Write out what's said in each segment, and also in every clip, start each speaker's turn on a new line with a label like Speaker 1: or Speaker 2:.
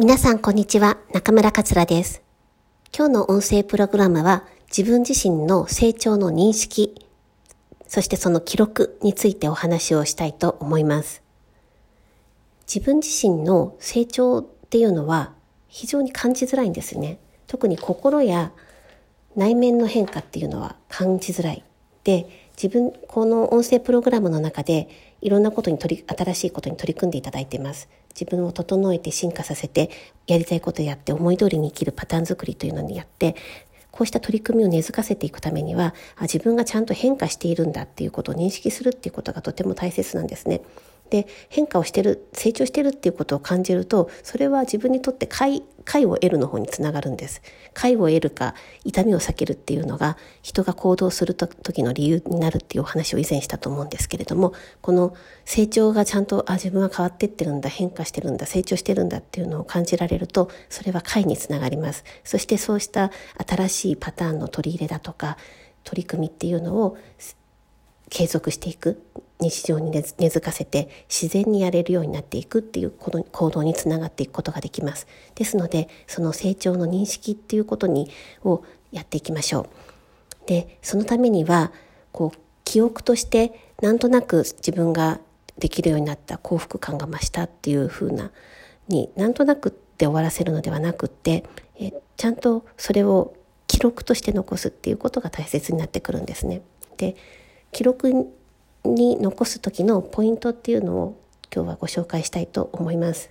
Speaker 1: 皆さんこんにちは、中村桂です。今日の音声プログラムは自分自身の成長の認識、そしてその記録についてお話をしたいと思います。自分自身の成長っていうのは非常に感じづらいんですね。特に心や内面の変化っていうのは感じづらい。で、自分、この音声プログラムの中でいろんなことに取り、新しいことに取り組んでいただいています。自分を整えて進化させて、やりたいことやって思い通りに生きるパターン作りというのにやって、こうした取り組みを根付かせていくためには、自分がちゃんと変化しているんだっていうことを認識するっていうことがとても大切なんですね。で変化をしてる成長してるっていうことを感じるとそれは自分にとって快快を得るの方につながるんです。快を得るか痛みを避けるっていうのが人が行動する時の理由になるっていうお話を以前したと思うんですけれどもこの成長がちゃんとあ自分は変わってってるんだ変化してるんだ成長してるんだっていうのを感じられるとそれは快につながります。そしてそうした新しいパターンの取り入れだとか取り組みっていうのを継続していく。日常に根付かせて自然にやれるようになっていくっていう行動につながっていくことができます。ですのでその成長の認識っていうことにをやっていきましょう。でそのためにはこう記憶としてなんとなく自分ができるようになった幸福感が増したっていう風なになんとなくって終わらせるのではなくってえちゃんとそれを記録として残すっていうことが大切になってくるんですね。で記録に残す時のポイントっていうのを今日はご紹介したいと思います。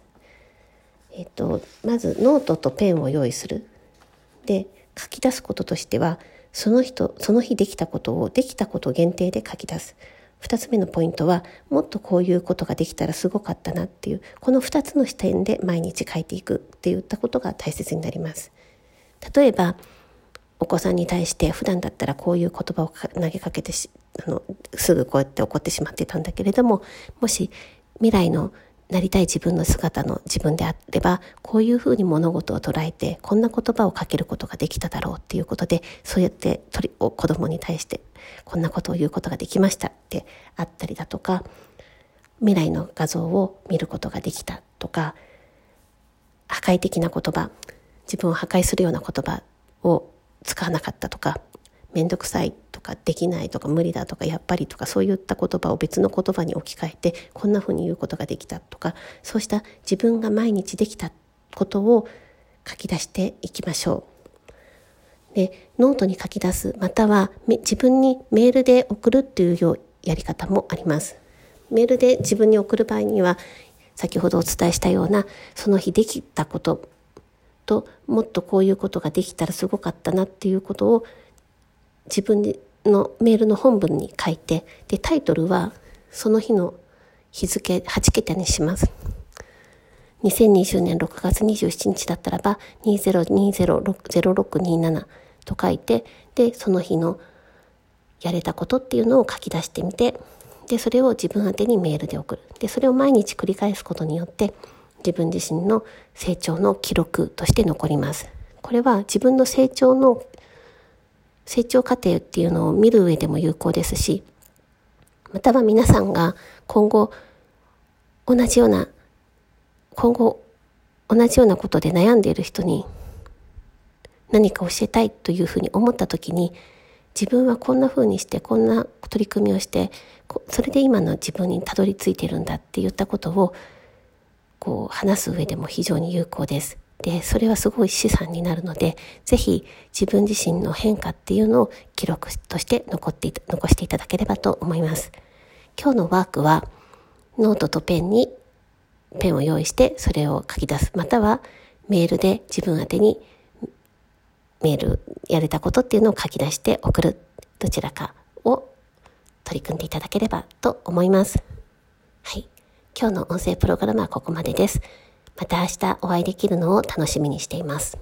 Speaker 1: えっと、まずノートとペンを用意する。で、書き出すこととしては、その人、その日できたことをできたこと限定で書き出す。二つ目のポイントは、もっとこういうことができたらすごかったなっていう、この二つの視点で毎日書いていくって言ったことが大切になります。例えば、お子さんに対して普段だったらこういう言葉を投げかけてあのすぐこうやって怒ってしまってたんだけれどももし未来のなりたい自分の姿の自分であればこういうふうに物事を捉えてこんな言葉をかけることができただろうっていうことでそうやって子供に対してこんなことを言うことができましたってあったりだとか未来の画像を見ることができたとか破壊的な言葉自分を破壊するような言葉を使わなかったとか面倒くさいとかできないとか無理だとかやっぱりとかそういった言葉を別の言葉に置き換えてこんな風に言うことができたとかそうした自分が毎日できたことを書き出していきましょう。でノートに書き出すまたは自分にメールで送るっていうようやり方もあります。メールで自分に送る場合には先ほどお伝えしたようなその日できたことともっとこういうことができたらすごかったなっていうことを自分のメールの本文に書いてでタイトルはその日の日付8桁にします。2020年6月27日だったらば2020-0627と書いてでその日のやれたことっていうのを書き出してみてでそれを自分宛にメールで送るでそれを毎日繰り返すことによって自分自身の成長の記録として残ります。これは自分の成長の成長過程っていうのを見る上でも有効ですし、または皆さんが今後同じような、今後同じようなことで悩んでいる人に何か教えたいというふうに思った時に自分はこんな風にしてこんな取り組みをしてそれで今の自分にたどり着いてるんだって言ったことをこう話す上でも非常に有効です。で、それはすごい資産になるので、ぜひ自分自身の変化っていうのを記録として残って残していただければと思います。今日のワークはノートとペンにペンを用意してそれを書き出す。またはメールで自分宛にメールやれたことっていうのを書き出して送る。どちらかを取り組んでいただければと思います。はい。今日の音声プログラムはここまでです。また明日お会いできるのを楽しみにしています。